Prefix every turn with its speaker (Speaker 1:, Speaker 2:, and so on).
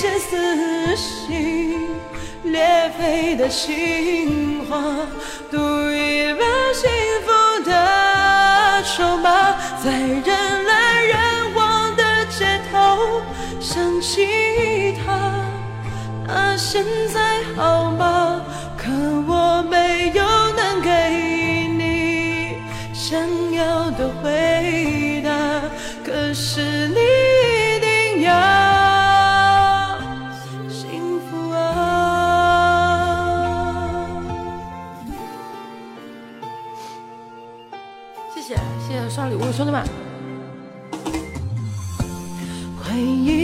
Speaker 1: 些撕心裂肺的情话，赌一把幸福的筹码，在人来人往的街头想起他。他现在好吗？可我没有能给你想要的回答。可是你
Speaker 2: 谢谢谢谢刷礼物的，兄弟们。
Speaker 1: 回忆